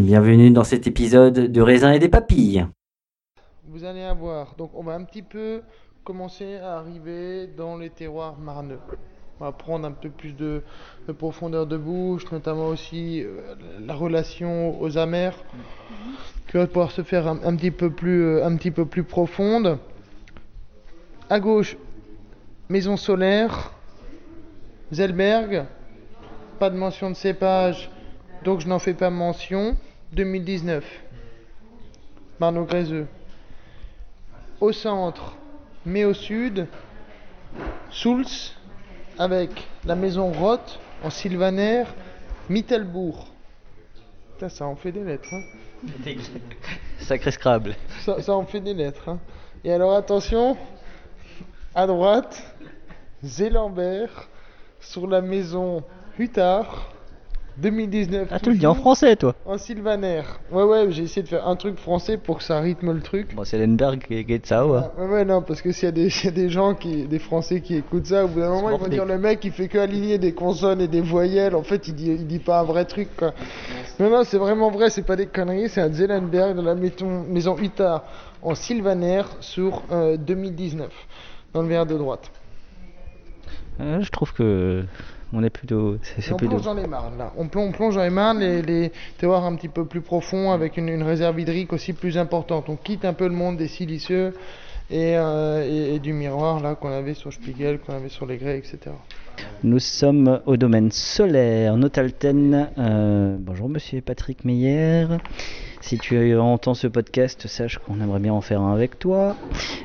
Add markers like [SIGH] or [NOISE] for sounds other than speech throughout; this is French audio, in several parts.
Bienvenue dans cet épisode de raisin et des papilles. Vous allez avoir, donc on va un petit peu commencer à arriver dans les terroirs marneux. On va prendre un peu plus de, de profondeur de bouche, notamment aussi euh, la relation aux amers, qui va pouvoir se faire un, un petit peu plus, euh, un petit peu plus profonde. À gauche, maison solaire, Zellberg, pas de mention de cépage, donc je n'en fais pas mention. 2019, Marno Gréseux. Au centre, mais au sud, Soultz, avec la maison Roth en sylvaner, Mittelbourg. Putain, ça en fait des lettres. Hein. Sacré Scrabble. Ça, ça en fait des lettres. Hein. Et alors attention, à droite, Zélambert, sur la maison Huttard, 2019. Ah tu le dis en français toi En sylvaner. Ouais, ouais, j'ai essayé de faire un truc français pour que ça rythme le truc. Bon c'est Lenberg qui est ça ouais. Ouais, ouais, non, parce que s'il y, a des- [LAUGHS] s'il y a des gens, qui, des Français qui écoutent ça, au bout d'un moment, ils vont dire le mec, il fait que aligner des consonnes et des voyelles. En fait, il dit, il dit pas un vrai truc, quoi. Non, non, c'est vraiment vrai, c'est pas des conneries. C'est un Zellenberg de la maison, maison Huttard en sylvaner sur euh, 2019, dans le verre de droite. Euh, je trouve que on est plutôt on plutôt plonge dans les marnes, là. On plonge, on plonge dans les marnes, les, les terroirs un petit peu plus profonds, avec une, une réserve hydrique aussi plus importante. On quitte un peu le monde des siliceux et, euh, et- et du miroir, là, qu'on avait sur Spiegel, qu'on avait sur les grès, etc. Nous sommes au domaine solaire, Notalten. Euh, bonjour monsieur Patrick Meyer. Si tu entends ce podcast, sache qu'on aimerait bien en faire un avec toi.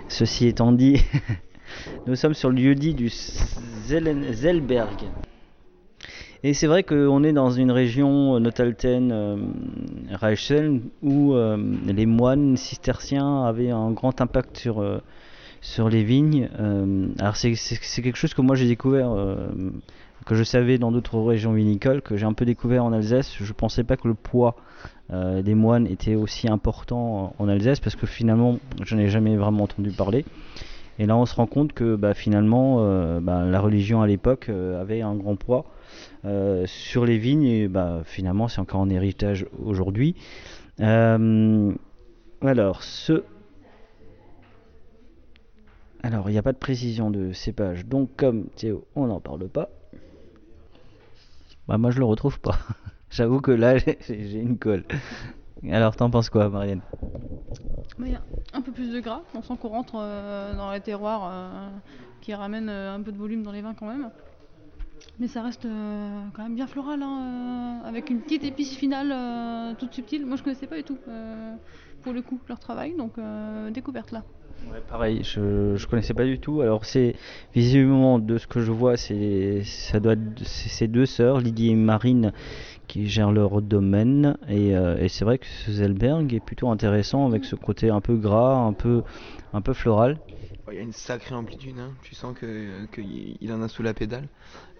Ceci étant dit, [LAUGHS] nous sommes sur le lieu-dit du Zellen- Zellberg. Et c'est vrai qu'on est dans une région euh, Notalten, euh, Reichsel, où euh, les moines cisterciens avaient un grand impact sur, euh, sur les vignes. Euh, alors c'est quelque chose que moi j'ai découvert, euh, que je savais dans d'autres régions vinicoles, que j'ai un peu découvert en Alsace. Je pensais pas que le poids euh, des moines était aussi important en Alsace, parce que finalement je n'ai jamais vraiment entendu parler. Et là on se rend compte que bah, finalement euh, bah, la religion à l'époque euh, avait un grand poids euh, sur les vignes et bah, finalement c'est encore un héritage aujourd'hui. Alors ce alors, il n'y a pas de précision de cépage, donc comme Théo, on n'en parle pas. Bah, moi, je le retrouve pas. [LAUGHS] J'avoue que là, [LAUGHS] j'ai une colle. Alors, t'en penses quoi, Marianne? Il y a un peu plus de gras, on sent qu'on rentre euh, dans les terroirs euh, qui ramènent euh, un peu de volume dans les vins quand même. Mais ça reste euh, quand même bien floral, hein, euh, avec une petite épice finale euh, toute subtile. Moi je connaissais pas du tout euh, pour le coup leur travail, donc euh, découverte là. Ouais, pareil, je, je connaissais pas du tout. Alors c'est visiblement de ce que je vois, c'est ça doit être c'est ces deux sœurs, Lydie et Marine, qui gèrent leur domaine. Et, euh, et c'est vrai que ce Zellberg est plutôt intéressant avec ce côté un peu gras, un peu un peu floral. Il y a une sacrée amplitude, hein. tu sens que qu'il il en a sous la pédale.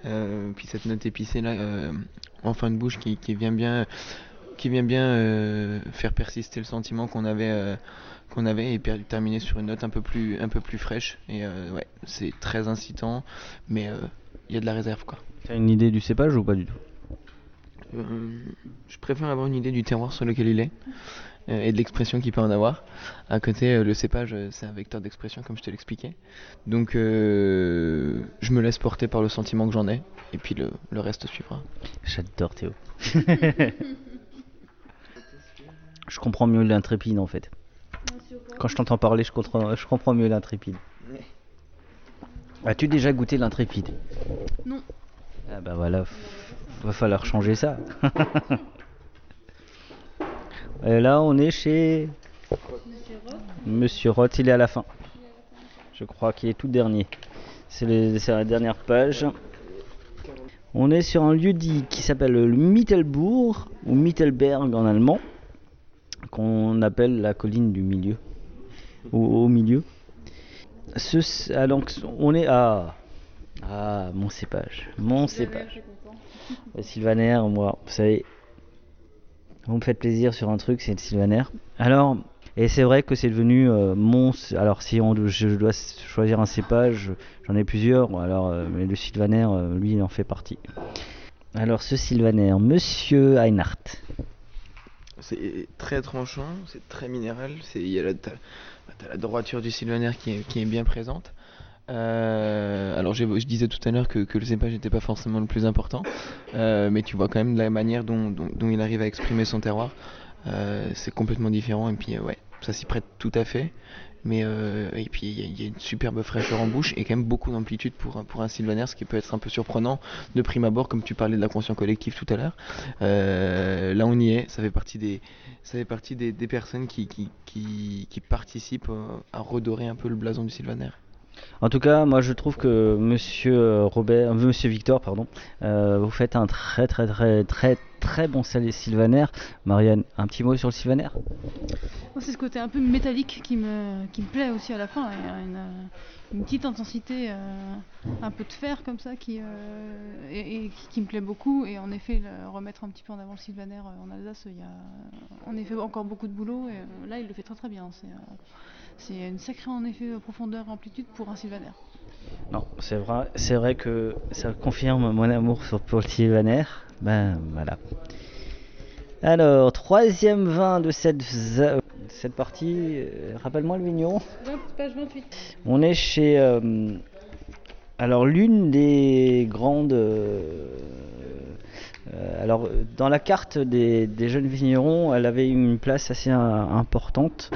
Euh, puis cette note épicée là euh, en fin de bouche qui, qui vient bien qui vient bien euh, faire persister le sentiment qu'on avait qu'on avait et terminer sur une note un peu plus un peu plus fraîche et ouais c'est très incitant mais il y a de la réserve quoi. T'as une idée du cépage ou pas du tout? Je préfère avoir une idée du terroir sur lequel il est euh, et de l'expression qu'il peut en avoir. À côté, euh, le cépage, euh, c'est un vecteur d'expression comme je te l'expliquais. Donc euh, je me laisse porter par le sentiment que j'en ai et puis le, le reste suivra. J'adore Théo. [LAUGHS] je comprends mieux l'intrépide en fait. Quand je t'entends parler, je comprends, je comprends mieux l'intrépide. As-tu déjà goûté l'intrépide? Non. Ah bah voilà, va falloir changer ça. [LAUGHS] Et là, on est chez Monsieur Roth, il est à la fin. Je crois qu'il est tout dernier. C'est la dernière page. On est sur un lieu dit qui s'appelle le Mittelbourg ou Mittelberg en allemand, qu'on appelle la colline du milieu, au, au milieu. Ce, ah, on est à ah mon cépage, mon cépage. Le [LAUGHS] Sylvaner, moi, vous savez, vous me faites plaisir sur un truc, c'est le Sylvaner. Alors, et c'est vrai que c'est devenu euh, mon. Alors, si on, je dois choisir un cépage, j'en ai plusieurs. Alors, euh, mais le Sylvaner, euh, lui, il en fait partie. Alors, ce Sylvaner, Monsieur Einhardt. C'est très tranchant, c'est très minéral. C'est il y a la, t'as, t'as la droiture du sylvaner qui est, qui est bien présente. Euh, alors je disais tout à l'heure que, le cépage n'était pas forcément le plus important, euh, mais tu vois quand même la manière dont, il arrive à exprimer son terroir. Euh, c'est complètement différent et puis ouais, ça s'y prête tout à fait. Mais puis il y, a- une superbe fraîcheur en bouche et quand même beaucoup d'amplitude pour, un- sylvaner, ce qui peut être un peu surprenant de prime abord, comme tu parlais de la conscience collective tout à l'heure. Là on y est, ça fait partie des, personnes qui, participent à redorer un peu le blason du sylvaner. En tout cas, moi je trouve que Monsieur euh, Robert, euh, Monsieur Victor, pardon, euh, vous faites un très très très très très bon Sylvaner. Marianne, un petit mot sur le Sylvaner c'est ce côté un peu métallique qui me, plaît aussi à la fin. Une, petite intensité, un peu de fer comme ça, qui, me plaît beaucoup. Et en effet, remettre un petit peu en avant le Sylvaner en Alsace, il y a en effet encore beaucoup de boulot. Et là, il le fait très très bien. C'est une sacrée en effet profondeur et amplitude pour un Sylvaner. Non, c'est vrai, c'est vrai que ça confirme mon amour pour le Sylvaner. Ben voilà. Alors, troisième vin de cette, cette partie. euh, Rappelle-moi le vigneron. page 28. On est chez. euh, alors, l'une des grandes. euh, alors, dans la carte des, des jeunes vignerons, elle avait une place assez euh, importante.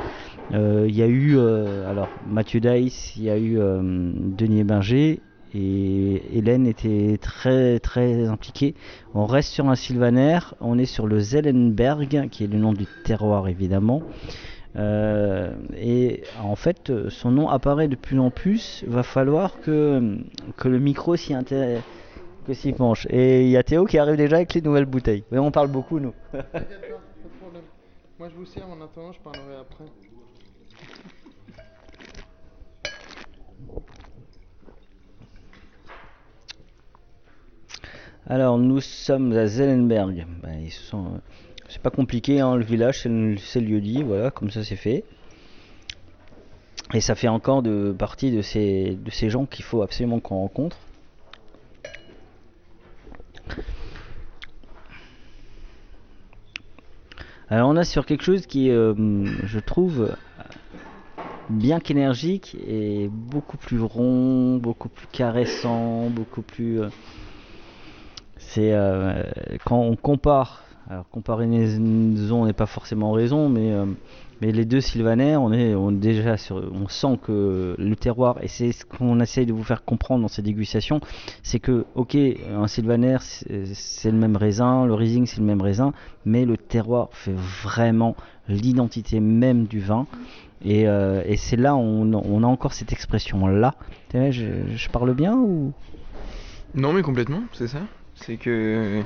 Euh, Il y a eu. euh, alors, Mathieu Dice, il y a eu euh, Denis Binger. Et Hélène était très très impliquée. On reste sur un Sylvaner, on est sur le Zellenberg, qui est le nom du terroir évidemment. Et en fait, son nom apparaît de plus en plus. Va falloir que, que le micro s'y que s'y penche. Et il y a Théo qui arrive déjà avec les nouvelles bouteilles. Mais on parle beaucoup, nous. Moi je vous sers en attendant, je parlerai après. Alors, nous sommes à Zellenberg. Ben, c'est pas compliqué, hein, le village, c'est le, c'est le lieu dit, voilà, comme ça c'est fait. Et ça fait encore de partie de ces, de ces gens qu'il faut absolument qu'on rencontre. Alors on a sur quelque chose qui, euh, je trouve, bien qu'énergique, et beaucoup plus rond, beaucoup plus caressant, beaucoup plus... euh, c'est euh, quand on compare, alors comparaison n'est pas forcément raison, mais, euh, mais les deux Sylvaner, on est, déjà on sent que le terroir, et c'est ce qu'on essaye de vous faire comprendre dans ces dégustations, c'est que, ok, un Sylvaner, c'est le même raisin, le Riesling, c'est le même raisin, mais le terroir fait vraiment l'identité même du vin. Et, euh, c'est là on, on a encore cette expression là. Je, je parle bien ou? Non, mais complètement, c'est ça. C'est que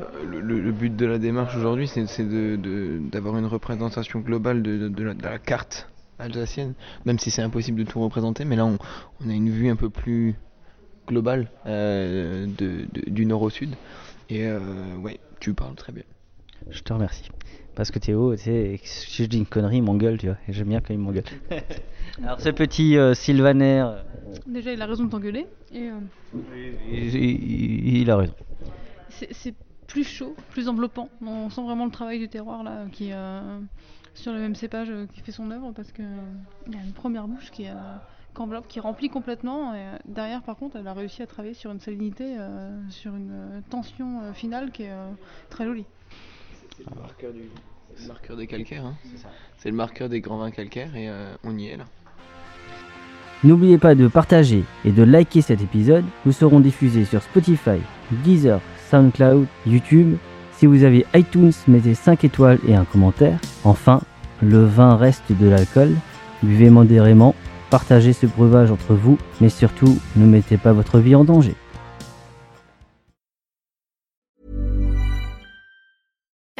euh, le, but de la démarche aujourd'hui, c'est c'est de- d'avoir une représentation globale de, la, carte alsacienne, même si c'est impossible de tout représenter, mais là on, a une vue un peu plus globale euh, du nord au sud. Et euh, ouais, tu parles très bien. Je te remercie. Parce que Théo, tu sais, si je dis une connerie, il m'engueule, tu vois. Et j'aime bien quand il m'engueule. [LAUGHS] Alors ce petit euh, Sylvaner, euh, Déjà, il a raison de t'engueuler. Et euh, il, il- il a raison. c'est c'est plus chaud, plus enveloppant. On sent vraiment le travail du terroir là, qui euh, sur le même cépage euh, qui fait son œuvre parce que euh, il y a une première bouche qui, euh, qui enveloppe, qui remplit complètement. Et euh, derrière, par contre, elle a réussi à travailler sur une salinité, euh, sur une euh, tension euh, finale qui est euh, très jolie. C'est le marqueur, du, le marqueur des calcaires. hein. C'est le marqueur des grands vins calcaires et euh, on y est là. N'oubliez pas de partager et de liker cet épisode. Nous serons diffusés sur Spotify, Deezer, SoundCloud, YouTube. Si vous avez iTunes, mettez 5 étoiles et un commentaire. Enfin, le vin reste de l'alcool. Buvez modérément, partagez ce breuvage entre vous, mais surtout, ne mettez pas votre vie en danger.